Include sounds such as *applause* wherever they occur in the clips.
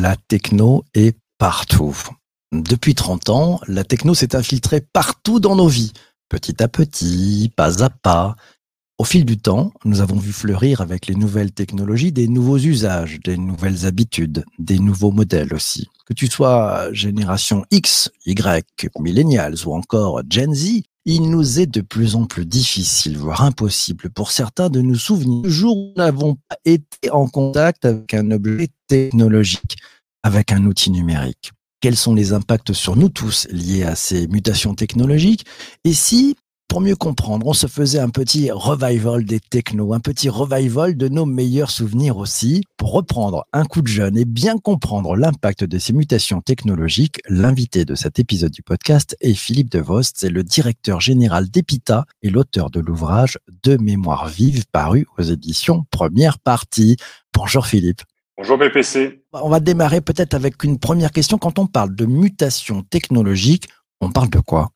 La techno est partout. Depuis 30 ans, la techno s'est infiltrée partout dans nos vies, petit à petit, pas à pas. Au fil du temps, nous avons vu fleurir avec les nouvelles technologies des nouveaux usages, des nouvelles habitudes, des nouveaux modèles aussi. Que tu sois génération X, Y, millennials ou encore Gen Z, il nous est de plus en plus difficile, voire impossible pour certains de nous souvenir du jour où nous n'avons pas été en contact avec un objet technologique, avec un outil numérique. Quels sont les impacts sur nous tous liés à ces mutations technologiques? Et si, pour mieux comprendre, on se faisait un petit revival des technos, un petit revival de nos meilleurs souvenirs aussi, pour reprendre un coup de jeune et bien comprendre l'impact de ces mutations technologiques, l'invité de cet épisode du podcast est Philippe Devost, c'est le directeur général d'EPITA et l'auteur de l'ouvrage De mémoire vive paru aux éditions Première Partie. Bonjour Philippe. Bonjour BPC. On va démarrer peut-être avec une première question. Quand on parle de mutation technologique, on parle de quoi?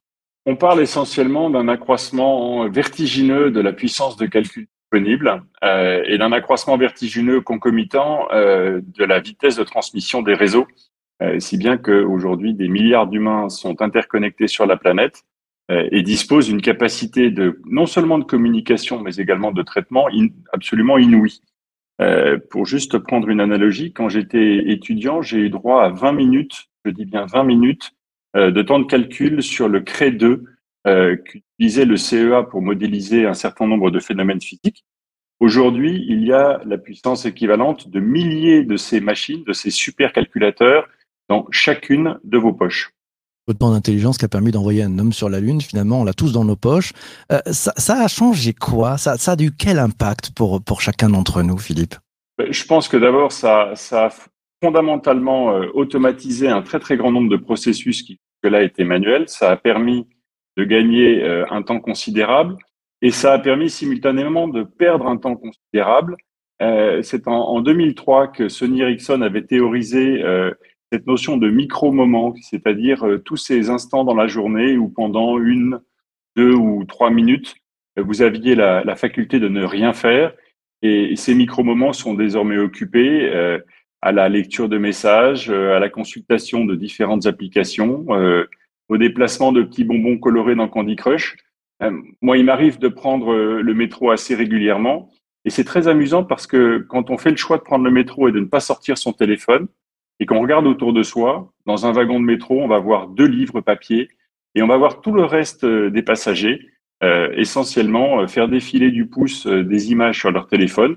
On parle essentiellement d'un accroissement vertigineux de la puissance de calcul disponible euh, et d'un accroissement vertigineux concomitant euh, de la vitesse de transmission des réseaux, euh, si bien qu'aujourd'hui des milliards d'humains sont interconnectés sur la planète et disposent d'une capacité de non seulement de communication mais également de traitement absolument inouïe. Pour juste prendre une analogie, quand j'étais étudiant, j'ai eu droit à 20 minutes, je dis bien 20 minutes, de temps de calcul sur le CRE 2 euh, qu'utilisait le CEA pour modéliser un certain nombre de phénomènes physiques. Aujourd'hui, il y a la puissance équivalente de milliers de ces machines, de ces supercalculateurs dans chacune de vos poches. Autant d'intelligence qui a permis d'envoyer un homme sur la Lune, finalement, on l'a tous dans nos poches. Euh, ça, ça a changé quoi? Ça, ça a eu quel impact pour, pour chacun d'entre nous, Philippe? Ben, Je pense que d'abord, ça, ça a fondamentalement euh, automatisé un très très grand nombre de processus qui que là étaient manuels. Ça a permis de gagner euh, un temps considérable et ça a permis simultanément de perdre un temps considérable. Euh, C'est en, en 2003 que Sony Ericsson avait théorisé euh, cette notion de micro-moment, c'est-à-dire tous ces instants dans la journée où pendant une, deux ou trois minutes, vous aviez la, faculté de ne rien faire. Et ces micro-moments sont désormais occupés à la lecture de messages, euh, à la consultation de différentes applications, euh, au déplacement de petits bonbons colorés dans Candy Crush. Euh, moi, il m'arrive de prendre le métro assez régulièrement. Et c'est très amusant parce que quand on fait le choix de prendre le métro et de ne pas sortir son téléphone, et qu'on regarde autour de soi, dans un wagon de métro, on va voir deux livres papier et on va voir tout le reste des passagers, essentiellement faire défiler du pouce des images sur leur téléphone,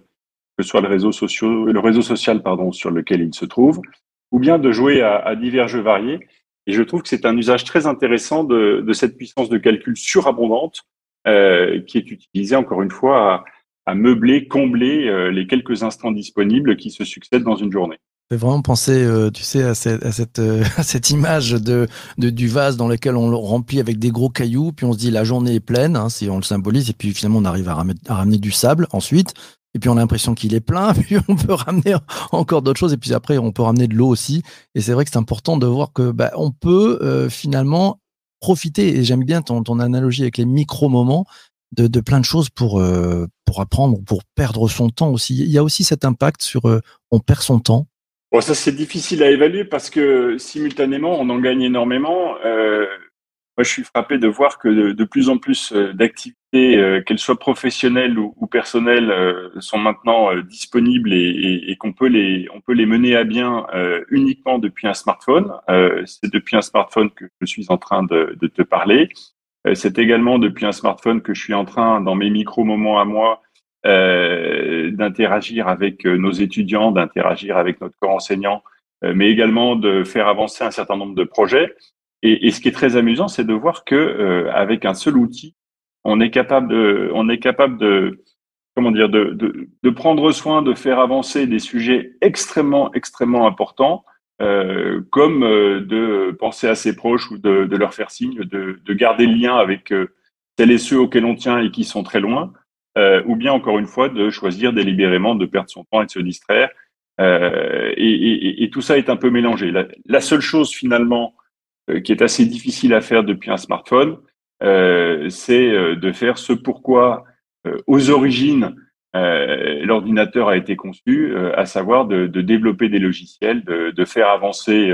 que ce soit le réseau, social, pardon, sur lequel ils se trouvent, ou bien de jouer à, divers jeux variés. Et je trouve que c'est un usage très intéressant de, cette puissance de calcul surabondante euh, qui est utilisée encore une fois à, meubler, combler euh, les quelques instants disponibles qui se succèdent dans une journée. Fait vraiment penser, euh, tu sais, à cette, à cette, *laughs* image de, du vase dans lequel on le remplit avec des gros cailloux, puis on se dit la journée est pleine, hein, si on le symbolise, et puis finalement on arrive à ramener du sable ensuite, et puis on a l'impression qu'il est plein, *laughs* puis on peut ramener encore d'autres choses, et puis après on peut ramener de l'eau aussi. Et c'est vrai que c'est important de voir que bah, on peut euh, finalement profiter, et j'aime bien ton, analogie avec les micro-moments, de, de plein de choses pour, euh, pour apprendre, pour perdre son temps aussi. Il y a aussi cet impact sur euh, on perd son temps. Bon, ça c'est difficile à évaluer parce que simultanément on en gagne énormément. Moi, je suis frappé de voir que de, plus en plus euh, d'activités, euh, qu'elles soient professionnelles ou, personnelles, euh, sont maintenant disponibles et, qu'on peut les, on peut les mener à bien uniquement depuis un smartphone. C'est depuis un smartphone que je suis en train de, de te parler. C'est également depuis un smartphone que je suis en train, dans mes micro-moments à moi, d'interagir avec nos étudiants, d'interagir avec notre corps enseignant, mais également de faire avancer un certain nombre de projets. Et, et ce qui est très amusant, c'est de voir que euh, avec un seul outil, on est capable de, on est capable de, comment dire, de, de, de prendre soin, de faire avancer des sujets extrêmement, extrêmement importants, euh, comme euh, de penser à ses proches ou de, de leur faire signe, de, de garder le lien avec euh, celles et ceux auxquels on tient et qui sont très loin, euh, ou bien encore une fois de choisir délibérément de perdre son temps et de se distraire. Euh, et, et, et, tout ça est un peu mélangé. La, la seule chose finalement qui est assez difficile à faire depuis un smartphone, euh, c'est euh, de faire ce pourquoi aux origines, l'ordinateur a été conçu, à savoir de, développer des logiciels, de, de faire avancer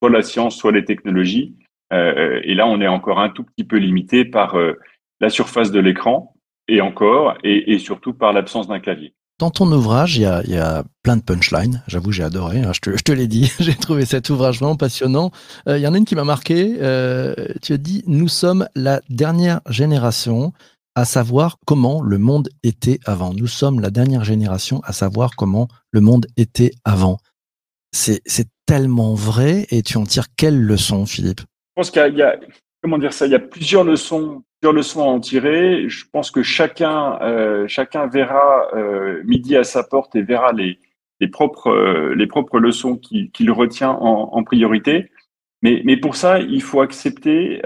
soit la science, soit les technologies. et là, on est encore un tout petit peu limité par la surface de l'écran et encore, et, surtout par l'absence d'un clavier. Dans ton ouvrage, il y a, plein de punchlines. J'avoue, j'ai adoré. Hein, je te, l'ai dit. *laughs* j'ai trouvé cet ouvrage vraiment passionnant. Euh, il y en a une qui m'a marqué. Euh, tu as dit Nous sommes la dernière génération à savoir comment le monde était avant. Nous sommes la dernière génération à savoir comment le monde était avant. C'est tellement vrai et tu en tires quelle leçon, Philippe? Je pense qu'il y a, comment dire ça, il y a plusieurs leçons leçons à en tirer. Je pense que chacun, euh, chacun verra euh, midi à sa porte et verra les, les propres, euh, les propres leçons qu'il retient en, priorité. Mais, mais pour ça, il faut accepter,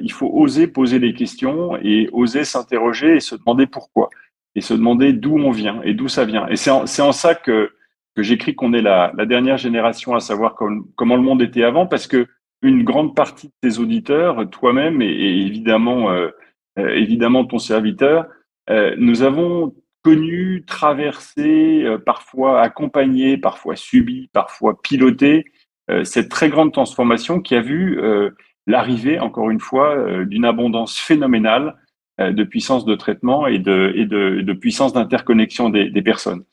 il faut oser poser les questions et oser s'interroger et se demander pourquoi et se demander d'où on vient et d'où ça vient. Et c'est en, en, ça que, que j'écris qu'on est la, dernière génération à savoir comment le monde était avant, parce que une grande partie de tes auditeurs, toi-même et, évidemment euh, euh, évidemment ton serviteur, euh, nous avons connu, traversé, parfois accompagné, parfois subi, parfois piloté cette très grande transformation qui a vu l'arrivée, encore une fois, d'une abondance phénoménale de puissance de traitement et de, et de, de puissance d'interconnexion des, des, personnes.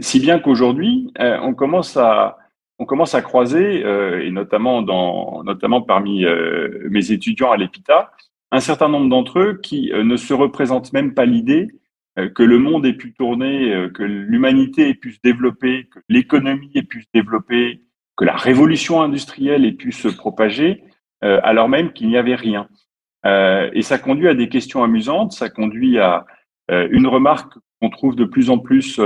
si bien qu'aujourd'hui, on commence à on commence à croiser, euh, et notamment, dans, notamment parmi euh, mes étudiants à l'EPITA, un certain nombre d'entre eux qui euh, ne se représentent même pas l'idée que le monde ait pu tourner, que l'humanité ait pu se développer, que l'économie ait pu se développer, que la révolution industrielle ait pu se propager, alors même qu'il n'y avait rien. et ça conduit à des questions amusantes, ça conduit à une remarque qu'on trouve de plus en plus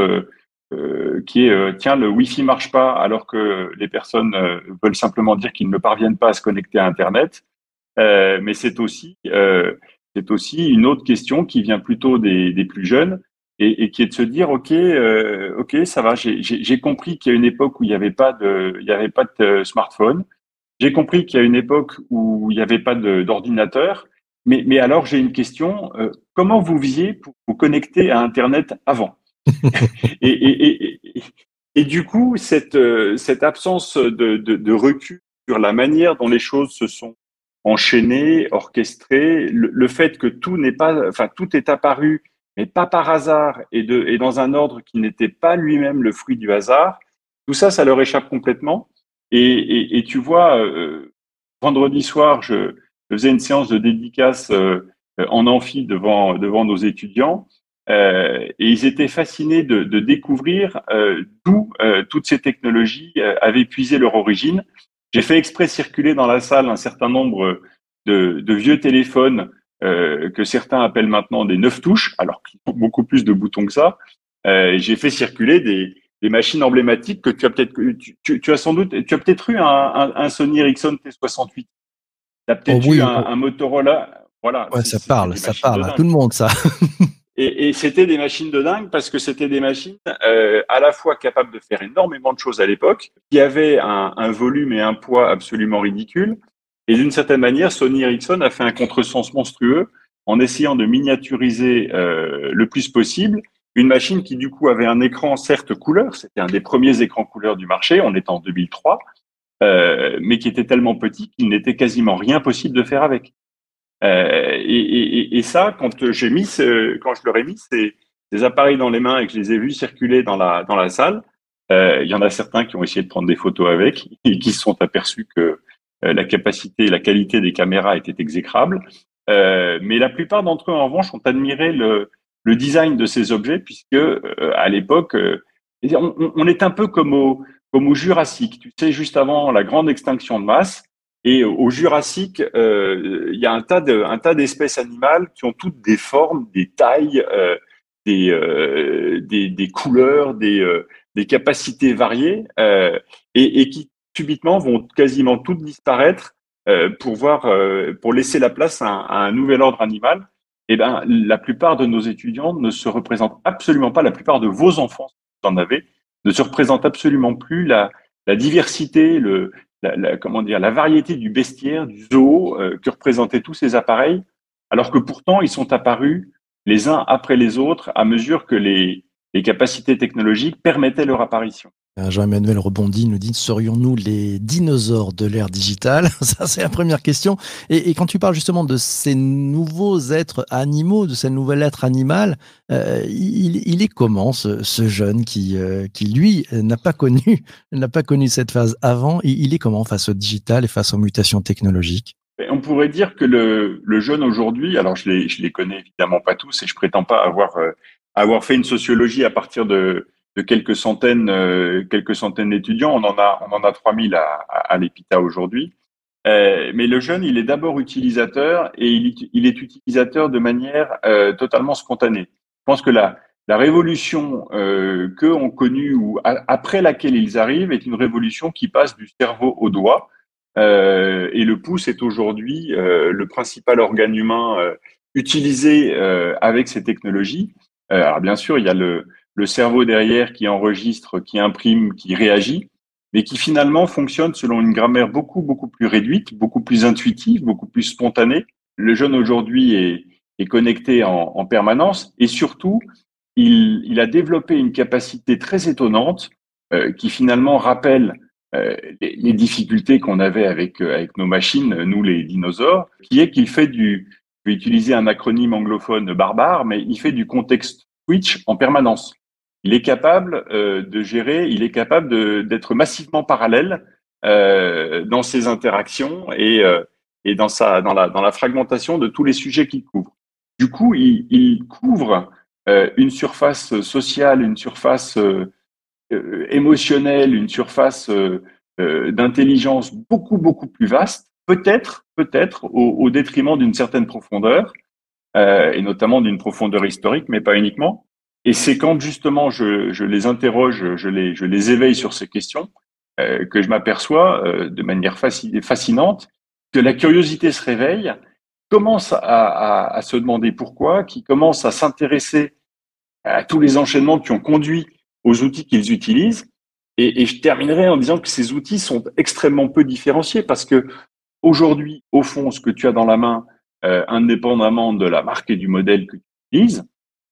euh, qui est euh, tiens le Wi-Fi marche pas alors que les personnes euh, veulent simplement dire qu'ils ne parviennent pas à se connecter à Internet. mais c'est aussi c'est aussi une autre question qui vient plutôt des, des plus jeunes et, et, qui est de se dire ok ok ça va j'ai compris qu'il y a une époque où il n'y avait pas de il y avait pas de smartphone. J'ai compris qu'il y a une époque où il n'y avait pas d'ordinateur. Mais, mais alors j'ai une question comment vous faisiez pour vous connecter à Internet avant? *laughs* et, du coup, cette, euh, absence de, recul sur la manière dont les choses se sont enchaînées, orchestrées, le, fait que tout n'est pas, enfin, tout est apparu, mais pas par hasard et, dans un ordre qui n'était pas lui-même le fruit du hasard, tout ça, ça leur échappe complètement. Et, tu vois, euh, vendredi soir, je, faisais une séance de dédicace euh, en amphi devant nos étudiants. Euh, et ils étaient fascinés de, de découvrir euh, d'où euh, toutes ces technologies avaient puisé leur origine. J'ai fait exprès circuler dans la salle un certain nombre de, de vieux téléphones que certains appellent maintenant des neuf touches, alors qu'ils ont beaucoup plus de boutons que ça. J'ai fait circuler des, des, machines emblématiques que tu as peut-être, tu, tu, as sans doute, tu as peut-être eu un, un, un, Sony Ericsson T68. Tu as peut-être oh eu un, un, Motorola. Voilà. Ouais, ça parle, ça parle à tout le monde, ça. *laughs* Et, et c'était des machines de dingue parce que c'était des machines euh, à la fois capables de faire énormément de choses à l'époque, qui avaient un, volume et un poids absolument ridicules. Et d'une certaine manière, Sony Ericsson a fait un contresens monstrueux en essayant de miniaturiser euh, le plus possible une machine qui du coup avait un écran certes couleur, c'était un des premiers écrans couleur du marché, on est en 2003, euh, mais qui était tellement petit qu'il n'était quasiment rien possible de faire avec. Euh, et, et, et, ça, quand j'ai mis, ce, quand je leur ai mis ces, ces, appareils dans les mains et que je les ai vus circuler dans la dans la salle, euh, il y en a certains qui ont essayé de prendre des photos avec et qui se sont aperçus que euh, la capacité la qualité des caméras étaient exécrables. Euh, mais la plupart d'entre eux, en revanche, ont admiré le, le design de ces objets puisque euh, à l'époque, on, on, est un peu comme au, comme au Jurassique. Tu sais, juste avant la grande extinction de masse, et au Jurassique, euh, il y a un tas de, un tas d'espèces animales qui ont toutes des formes, des tailles, euh, des, euh, des, des, couleurs, des, des capacités variées, et, qui subitement vont quasiment toutes disparaître pour voir, pour laisser la place à un, nouvel ordre animal. Eh ben, la plupart de nos étudiants ne se représentent absolument pas. La plupart de vos enfants, si vous en avez, ne se représentent absolument plus la, la diversité, le, la, comment dire, la variété du bestiaire, du zoo euh, que représentaient tous ces appareils, alors que pourtant ils sont apparus les uns après les autres à mesure que les, les capacités technologiques permettaient leur apparition. Euh, Jean-Emmanuel rebondit, nous dit serions-nous les dinosaures de l'ère digitale *laughs* Ça, c'est la première question. Et, quand tu parles justement de ces nouveaux êtres animaux, de ce nouvel être animal, euh, il, est comment ce, jeune qui, euh, qui lui n'a pas connu n'a pas connu cette phase avant il, il, est comment face au digital et face aux mutations technologiques? On pourrait dire que le, jeune aujourd'hui, alors je les, les connais évidemment pas tous et je prétends pas avoir avoir fait une sociologie à partir de de quelques centaines, euh, quelques centaines d'étudiants. On en a, on en a 3000 à, à, à l'EPITA aujourd'hui. Euh, mais le jeune, il est d'abord utilisateur et il, il, est utilisateur de manière euh, totalement spontanée. Je pense que la, la révolution euh, qu'eux ont connue ou après laquelle ils arrivent est une révolution qui passe du cerveau au doigt. Euh, et le pouce est aujourd'hui euh, le principal organe humain euh, utilisé avec ces technologies. alors bien sûr, il y a le, le cerveau derrière qui enregistre, qui imprime, qui réagit, mais qui finalement fonctionne selon une grammaire beaucoup, beaucoup plus réduite, beaucoup plus intuitive, beaucoup plus spontanée. Le jeune aujourd'hui est, connecté en, en, permanence et surtout, il, a développé une capacité très étonnante euh, qui finalement rappelle euh, les, difficultés qu'on avait avec, euh, avec nos machines, nous les dinosaures, qui est qu'il fait du, je vais utiliser un acronyme anglophone barbare, mais il fait du contexte switch en permanence il est capable euh, de gérer, il est capable d'être massivement parallèle euh, dans ses interactions et, euh, dans, la, fragmentation de tous les sujets qu'il couvre. Du coup, il, couvre une surface sociale, une surface émotionnelle, une surface d'intelligence beaucoup, beaucoup plus vaste, peut-être, peut-être au, détriment d'une certaine profondeur, et notamment d'une profondeur historique, mais pas uniquement. Et c'est quand justement je, les interroge, je les, éveille sur ces questions, euh, que je m'aperçois euh, de manière fascinante que la curiosité se réveille, commence à, se demander pourquoi, qui commence à s'intéresser à tous les enchaînements qui ont conduit aux outils qu'ils utilisent. Et, et, je terminerai en disant que ces outils sont extrêmement peu différenciés parce que aujourd'hui, au fond, ce que tu as dans la main, euh, indépendamment de la marque et du modèle que tu utilises,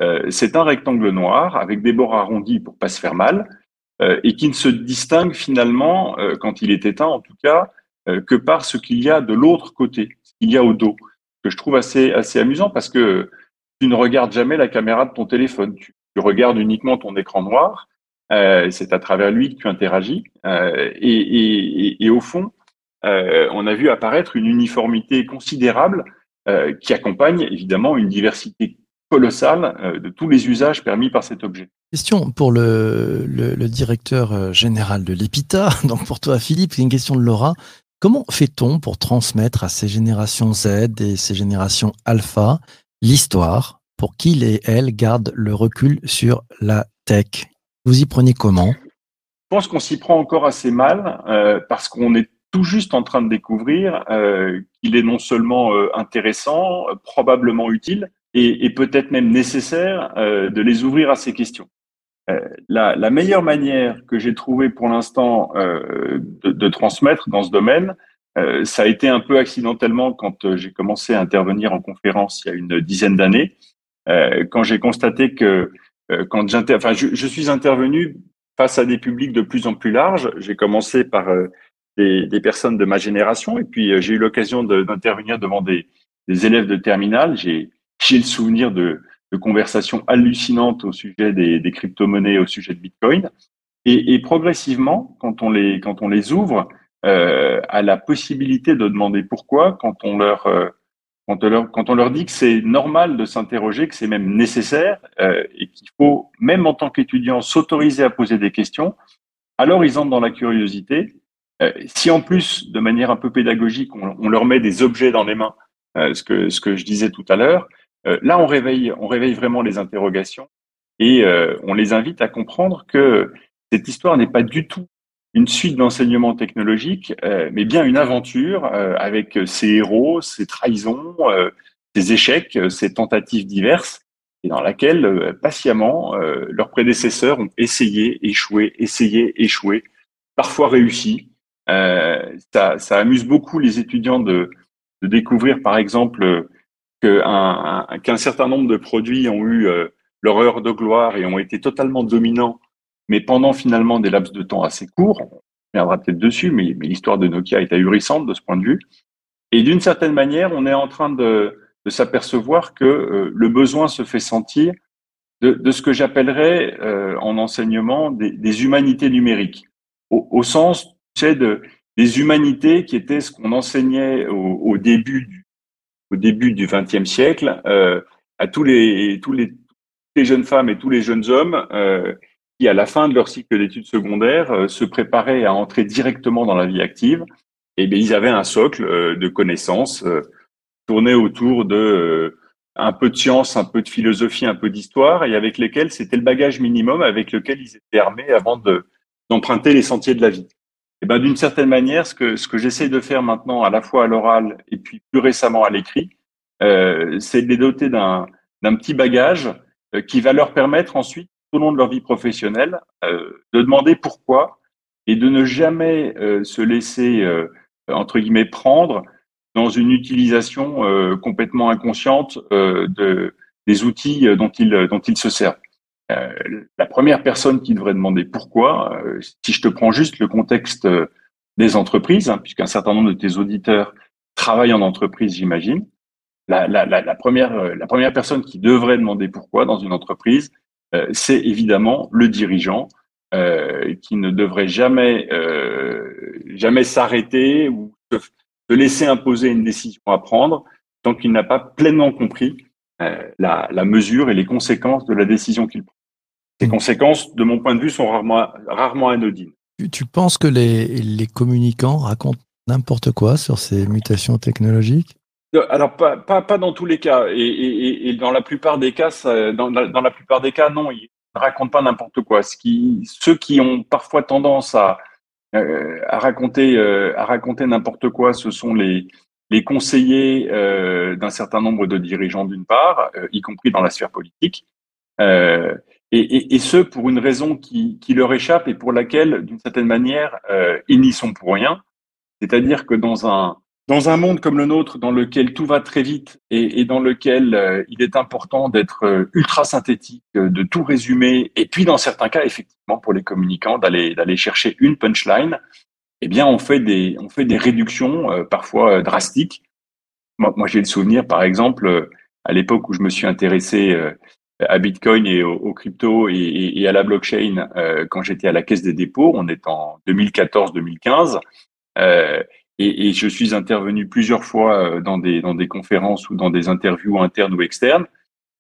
euh, c'est un rectangle noir avec des bords arrondis pour pas se faire mal euh, et qui ne se distingue finalement, euh, quand il est éteint en tout cas, que par ce qu'il y a de l'autre côté, ce qu'il y a au dos, que je trouve assez, assez amusant parce que tu ne regardes jamais la caméra de ton téléphone, tu, regardes uniquement ton écran noir, c'est à travers lui que tu interagis et, et, et, au fond, on a vu apparaître une uniformité considérable qui accompagne évidemment une diversité colossale euh, de tous les usages permis par cet objet. Question pour le, le, le directeur euh, général de l'EPITA, *laughs* donc pour toi Philippe, c'est une question de Laura. Comment fait-on pour transmettre à ces générations Z et ces générations alpha l'histoire pour qu'ils et elles gardent le recul sur la tech? Vous y prenez comment? Je pense qu'on s'y prend encore assez mal euh, parce qu'on est tout juste en train de découvrir euh, qu'il est non seulement euh, intéressant, probablement utile, et, et peut-être même nécessaire euh, de les ouvrir à ces questions. Euh, la, la, meilleure manière que j'ai trouvé pour l'instant euh, de, de, transmettre dans ce domaine, euh, ça a été un peu accidentellement quand euh, j'ai commencé à intervenir en conférence il y a une dizaine d'années, euh, quand j'ai constaté que quand j'inter, enfin, je, je, suis intervenu face à des publics de plus en plus larges. J'ai commencé par des, des, personnes de ma génération et puis j'ai eu l'occasion d'intervenir devant des, des élèves de terminale. J'ai j'ai le souvenir de, conversations hallucinantes au sujet des, crypto-monnaies, au sujet de Bitcoin. Et, progressivement, quand on les, ouvre euh, à la possibilité de demander pourquoi, quand on leur, euh, quand on leur, dit que c'est normal de s'interroger, que c'est même nécessaire euh, et qu'il faut, même en tant qu'étudiant, s'autoriser à poser des questions, alors ils entrent dans la curiosité. Si en plus, de manière un peu pédagogique, on, leur met des objets dans les mains, ce, que, je disais tout à l'heure, là, on réveille, on réveille vraiment les interrogations et euh, on les invite à comprendre que cette histoire n'est pas du tout une suite d'enseignements technologiques, euh, mais bien une aventure avec ses héros, ses trahisons, ses échecs, ses tentatives diverses, et dans laquelle patiemment leurs prédécesseurs ont essayé, échoué, essayé, échoué, parfois réussi. ça, ça amuse beaucoup les étudiants de, de découvrir, par exemple, qu'un certain nombre de produits ont eu euh, leur heure de gloire et ont été totalement dominants, mais pendant finalement des laps de temps assez courts. On reviendra peut-être dessus, mais, l'histoire de Nokia est ahurissante de ce point de vue. Et d'une certaine manière, on est en train de, s'apercevoir que euh, le besoin se fait sentir de, ce que j'appellerais euh, en enseignement des, humanités numériques, au, sens de, des humanités qui étaient ce qu'on enseignait au, au, début du au début du XXe siècle euh, à tous les jeunes femmes et tous les jeunes hommes euh, qui, à la fin de leur cycle d'études secondaires, euh, se préparaient à entrer directement dans la vie active. Et bien, ils avaient un socle de connaissances tourné autour de un peu de science, un peu de philosophie, un peu d'histoire, et avec lesquels c'était le bagage minimum avec lequel ils étaient armés avant de d'emprunter les sentiers de la vie. Et ben d'une certaine manière, ce que ce que j'essaie de faire maintenant, à la fois à l'oral et puis plus récemment à l'écrit, euh, c'est de les doter d'un d'un petit bagage euh, qui va leur permettre ensuite, au long de leur vie professionnelle, euh, de demander pourquoi et de ne jamais euh, se laisser euh, entre guillemets prendre dans une utilisation euh, complètement inconsciente de des outils dont ils dont ils se servent. La première personne qui devrait demander pourquoi, si je te prends juste le contexte des entreprises, hein, puisqu'un certain nombre de tes auditeurs travaillent en entreprise, j'imagine, la, première, euh, la première personne qui devrait demander pourquoi dans une entreprise, euh, c'est évidemment le dirigeant euh, qui ne devrait jamais, euh, jamais s'arrêter ou se, se, laisser imposer une décision à prendre tant qu'il n'a pas pleinement compris euh, la, mesure et les conséquences de la décision qu'il prend. Ces conséquences, de mon point de vue, sont rarement, rarement anodines. Tu, tu penses que les, les communicants racontent n'importe quoi sur ces mutations technologiques? Alors pas, pas, pas dans tous les cas et, et, et dans la plupart des cas ça, dans, dans, la plupart des cas non ils ne racontent pas n'importe quoi. Ce qui ceux qui ont parfois tendance à euh, à raconter euh, à raconter n'importe quoi ce sont les les conseillers euh, d'un certain nombre de dirigeants d'une part euh, y compris dans la sphère politique euh, et, ce pour une raison qui, leur échappe et pour laquelle d'une certaine manière euh, ils n'y sont pour rien c'est-à-dire que dans un dans un monde comme le nôtre, dans lequel tout va très vite et, dans lequel euh, il est important d'être euh, ultra synthétique, de tout résumer, et puis dans certains cas, effectivement, pour les communicants, d'aller chercher une punchline, eh bien, on fait des on fait des réductions parfois drastiques. Moi j'ai le souvenir, par exemple, à l'époque où je me suis intéressé à Bitcoin et aux, cryptos et, à la blockchain quand j'étais à la Caisse des dépôts, on est en 2014-2015. Euh, et, et, je suis intervenu plusieurs fois euh, dans des, dans des conférences ou dans des interviews internes ou externes,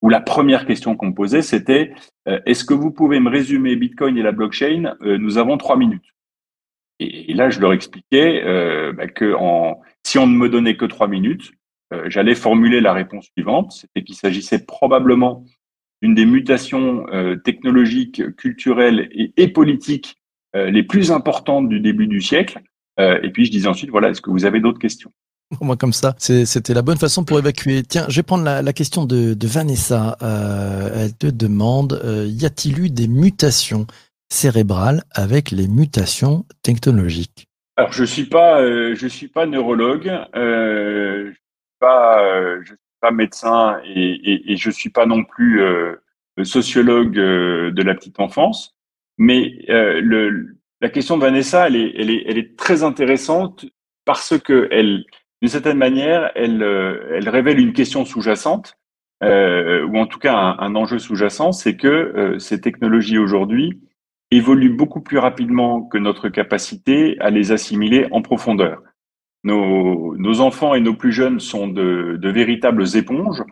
où la première question qu'on me posait, c'était euh, est-ce que vous pouvez me résumer Bitcoin et la blockchain euh, Nous avons trois minutes. Et, là, je leur expliquais euh, bah, que en, si on ne me donnait que trois minutes, euh, j'allais formuler la réponse suivante, c'était qu'il s'agissait probablement d'une des mutations technologiques, culturelles et, et politiques les plus importantes du début du siècle, euh, et puis je disais ensuite, voilà, est-ce que vous avez d'autres questions? Moi, comme ça, c'était la bonne façon pour évacuer. Tiens, je vais prendre la, la question de, de Vanessa. Euh, elle te demande euh, y a-t-il eu des mutations cérébrales avec les mutations technologiques? Alors, je suis pas, euh, je suis pas neurologue, euh, je suis pas, euh, je suis pas médecin et, et, et, je suis pas non plus sociologue de la petite enfance. Mais le, la question de Vanessa, elle est, très intéressante parce que d'une certaine manière, elle, euh, révèle une question sous-jacente, euh, ou en tout cas un, un enjeu sous-jacent, c'est que euh, ces technologies aujourd'hui évoluent beaucoup plus rapidement que notre capacité à les assimiler en profondeur. Nos, nos enfants et nos plus jeunes sont de, de véritables éponges.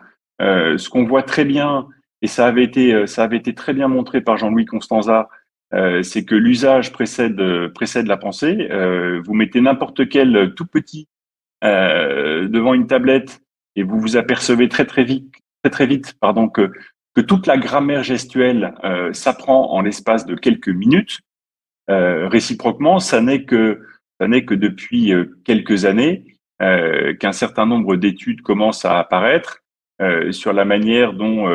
Euh, ce qu'on voit très bien, et ça avait été, ça avait été très bien montré par Jean-Louis Constanza euh, c'est que l'usage précède précède la pensée. Euh, vous mettez n'importe quel tout petit euh, devant une tablette et vous vous apercevez très très vite très très vite pardon que que toute la grammaire gestuelle s'apprend en l'espace de quelques minutes. réciproquement, ça n'est que ça n'est que depuis quelques années qu'un certain nombre d'études commencent à apparaître sur la manière dont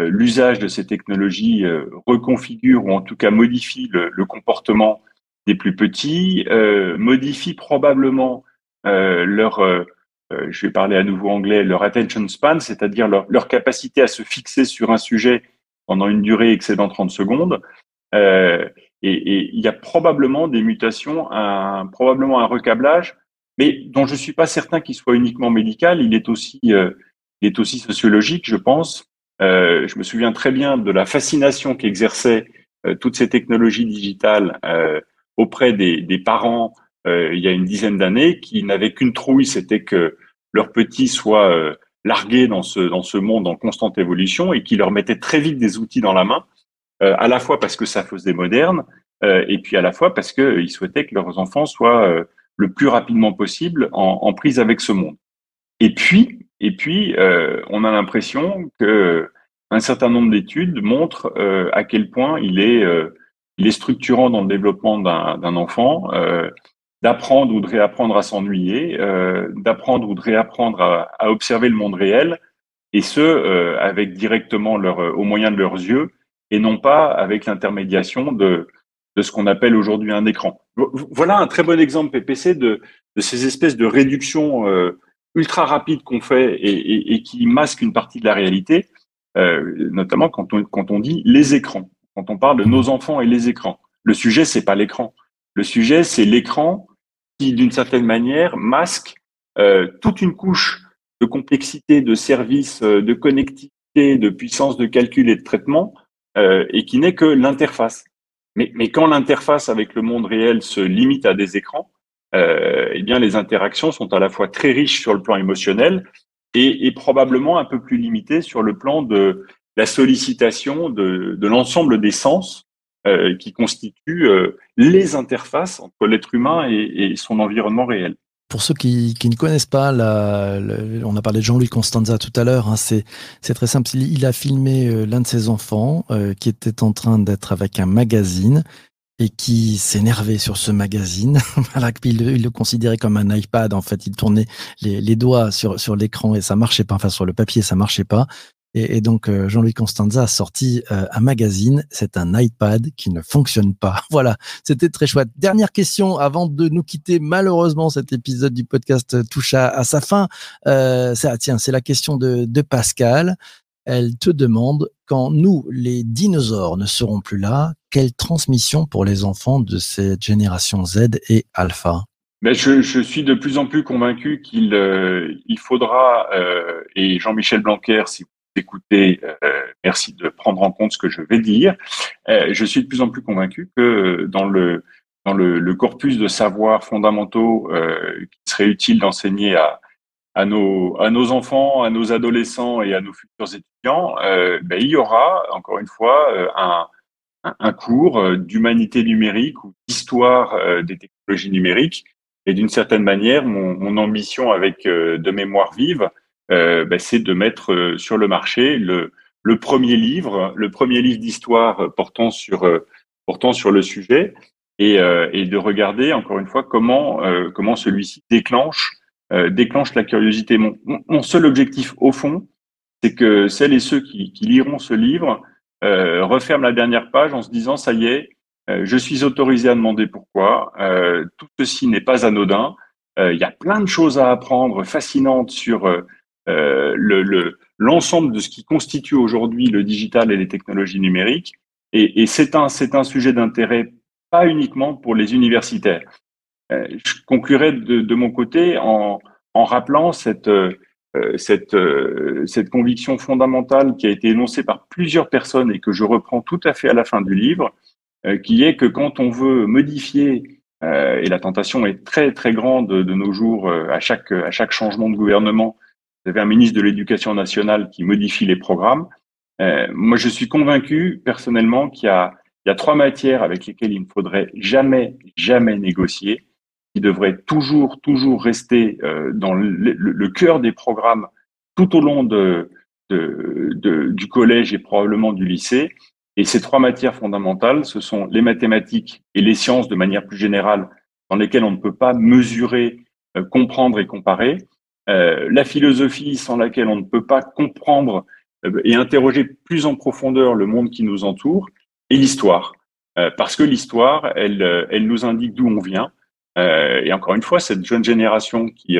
euh, l'usage de ces technologies euh, reconfigure ou en tout cas modifie le, comportement des plus petits, euh, modifie probablement leur euh, je vais parler à nouveau anglais, leur attention span, c'est-à-dire leur, leur, capacité à se fixer sur un sujet pendant une durée excédant 30 secondes. Euh, et, il y a probablement des mutations, un, probablement un recablage, mais dont je suis pas certain qu'il soit uniquement médical. Il est aussi, euh, il est aussi sociologique, je pense. Euh, je me souviens très bien de la fascination qu'exerçaient euh, toutes ces technologies digitales auprès des, des parents il y a une dizaine d'années, qui n'avaient qu'une trouille, c'était que leurs petits soient largués dans ce, dans ce monde en constante évolution et qui leur mettaient très vite des outils dans la main euh, à la fois parce que ça faisait moderne, euh, et puis à la fois parce qu'ils souhaitaient que leurs enfants soient euh, le plus rapidement possible en, prise avec ce monde. Et puis, et puis, on a l'impression que un certain nombre d'études montrent à quel point il est, structurant dans le développement d'un enfant d'apprendre ou de réapprendre à s'ennuyer, d'apprendre ou de réapprendre à, à, observer le monde réel, et ce, avec directement leur, au moyen de leurs yeux, et non pas avec l'intermédiation de, de ce qu'on appelle aujourd'hui un écran. Voilà un très bon exemple PPC de, ces espèces de réductions euh, ultra rapides qu'on fait et, qui masquent une partie de la réalité, euh, notamment quand on, quand on dit les écrans, quand on parle de nos enfants et les écrans. Le sujet, c'est pas l'écran. Le sujet, c'est l'écran qui, d'une certaine manière, masque euh, toute une couche de complexité, de services, de connectivité, de puissance de calcul et de traitement euh, et qui n'est que l'interface. Mais, quand l'interface avec le monde réel se limite à des écrans, euh, eh bien les interactions sont à la fois très riches sur le plan émotionnel et, probablement un peu plus limitées sur le plan de la sollicitation de, l'ensemble des sens euh, qui constituent les interfaces entre l'être humain et son environnement réel. Pour ceux qui, qui ne connaissent pas, on a parlé de Jean-Louis Constanza tout à l'heure, hein, c'est très simple. Il a filmé euh, l'un de ses enfants euh, qui était en train d'être avec un magazine et qui s'énervait sur ce magazine, *laughs* voilà, il, il, le considérait comme un iPad. En fait, il tournait les, les doigts sur, sur l'écran et ça marchait pas. Enfin, sur le papier, ça marchait pas. Et, et donc, euh, Jean-Louis Constanza a sorti euh, un magazine. C'est un iPad qui ne fonctionne pas. *laughs* Voilà, c'était très chouette. Dernière question avant de nous quitter. Malheureusement, cet épisode du podcast touche à, à sa fin. Euh, ça, tiens, c'est la question de, de Pascal. Elle te demande, quand nous, les dinosaures, ne serons plus là, quelle transmission pour les enfants de cette génération Z et Alpha? Mais je, je, suis de plus en plus convaincu qu'il euh, il faudra, euh, et Jean-Michel Blanquer, si écoutez, euh, merci de prendre en compte ce que je vais dire. Euh, je suis de plus en plus convaincu que dans le dans le, le corpus de savoirs fondamentaux euh, qui serait utile d'enseigner à à nos à nos enfants, à nos adolescents et à nos futurs étudiants, euh, ben, il y aura encore une fois euh, un un cours d'humanité numérique ou d'histoire des technologies numériques. Et d'une certaine manière, mon, mon ambition avec de mémoire vive, euh, ben, c'est de mettre euh, sur le marché le, le premier livre, le premier livre d'histoire portant sur euh, portant sur le sujet et, et, de regarder encore une fois comment comment celui-ci déclenche déclenche la curiosité. Mon, mon, seul objectif au fond, c'est que celles et ceux qui, qui liront ce livre euh, referment la dernière page en se disant ça y est, euh, je suis autorisé à demander pourquoi. Euh, tout ceci n'est pas anodin. Il y a plein de choses à apprendre fascinantes sur euh, le, l'ensemble de ce qui constitue aujourd'hui le digital et les technologies numériques. Et, et c'est un, un sujet d'intérêt pas uniquement pour les universitaires. Euh, je conclurai de, de, mon côté en, en rappelant cette, euh, cette, euh, cette conviction fondamentale qui a été énoncée par plusieurs personnes et que je reprends tout à fait à la fin du livre, qui est que quand on veut modifier et la tentation est très très grande de nos jours à chaque à chaque changement de gouvernement vous avez un ministre de l'Éducation nationale qui modifie les programmes. Euh, moi, je suis convaincu personnellement qu'il y a, trois matières avec lesquelles il ne faudrait jamais, jamais négocier, qui devraient toujours, toujours rester euh, dans le, cœur des programmes tout au long du collège et probablement du lycée. Et ces trois matières fondamentales, ce sont les mathématiques et les sciences de manière plus générale, dans lesquelles on ne peut pas mesurer, euh, comprendre et comparer. Euh, la philosophie sans laquelle on ne peut pas comprendre euh, et interroger plus en profondeur le monde qui nous entoure, et l'histoire. Euh, parce que l'histoire, elle, nous indique d'où on vient. et encore une fois, cette jeune génération qui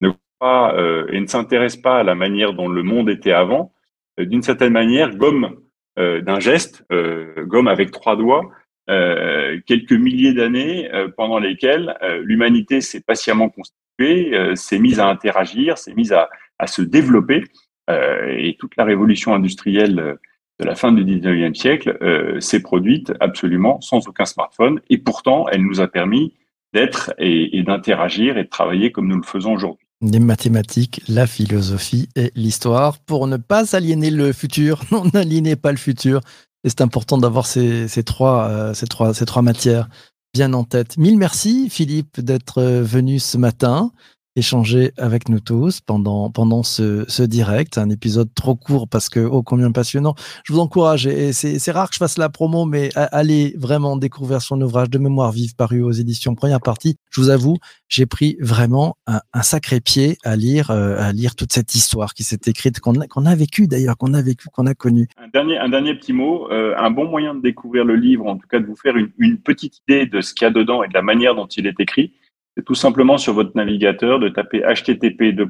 ne pas et ne s'intéresse pas à la manière dont le monde était avant, d'une certaine manière, gomme d'un geste, gomme avec trois doigts, quelques milliers d'années pendant lesquelles l'humanité s'est patiemment constituée, s'est mise à interagir, s'est mise à, à se développer, et toute la révolution industrielle de la fin du 19e siècle s'est produite absolument sans aucun smartphone, et pourtant elle nous a permis d'être et, d'interagir et de travailler comme nous le faisons aujourd'hui les mathématiques, la philosophie et l'histoire pour ne pas aliéner le futur. *laughs* Non, n'aliénez pas le futur. Et c'est important d'avoir ces, ces, trois, euh, ces, trois, ces trois matières bien en tête. Mille merci, Philippe, d'être venu ce matin échanger avec nous tous pendant, pendant ce, direct. Un épisode trop court parce que, oh, combien passionnant. Je vous encourage, et c'est rare que je fasse la promo, mais allez vraiment découvrir son ouvrage de mémoire vive paru aux éditions première partie. Je vous avoue, j'ai pris vraiment un, sacré pied à lire, euh, à lire toute cette histoire qui s'est écrite, qu'on a, qu'on a vécu d'ailleurs, qu'on a vécu, qu'on a connu. Un dernier, un dernier petit mot, euh, un bon moyen de découvrir le livre, en tout cas de vous faire une petite idée de ce qu'il y a dedans et de la manière dont il est écrit c'est tout simplement sur votre navigateur de taper http deux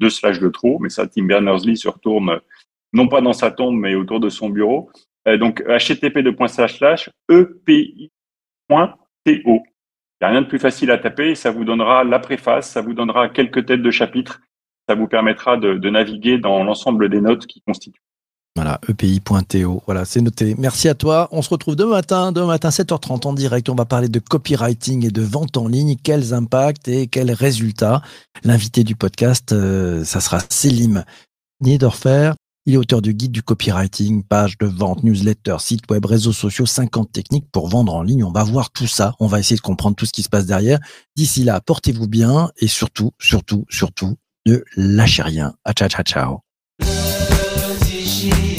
deux slash de trop, mais ça, Tim Berners-Lee se retourne non pas dans sa tombe, mais autour de son bureau. Euh, donc http epi.to. Il n'y a rien de plus facile à taper, ça vous donnera la préface, ça vous donnera quelques têtes de chapitres, ça vous permettra de naviguer dans l'ensemble des notes qui constituent voilà, epi.to. Voilà, c'est noté. Merci à toi. On se retrouve demain matin, demain matin, 7h30 en direct. On va parler de copywriting et de vente en ligne. Quels impacts et quels résultats? L'invité du podcast, euh, ça sera Selim Niederfer. Il est auteur du guide du copywriting, page de vente, newsletter, site web, réseaux sociaux, 50 techniques pour vendre en ligne. On va voir tout ça. On va essayer de comprendre tout ce qui se passe derrière. D'ici là, portez-vous bien et surtout, surtout, surtout, ne lâchez rien. Ciao, ciao, ciao. She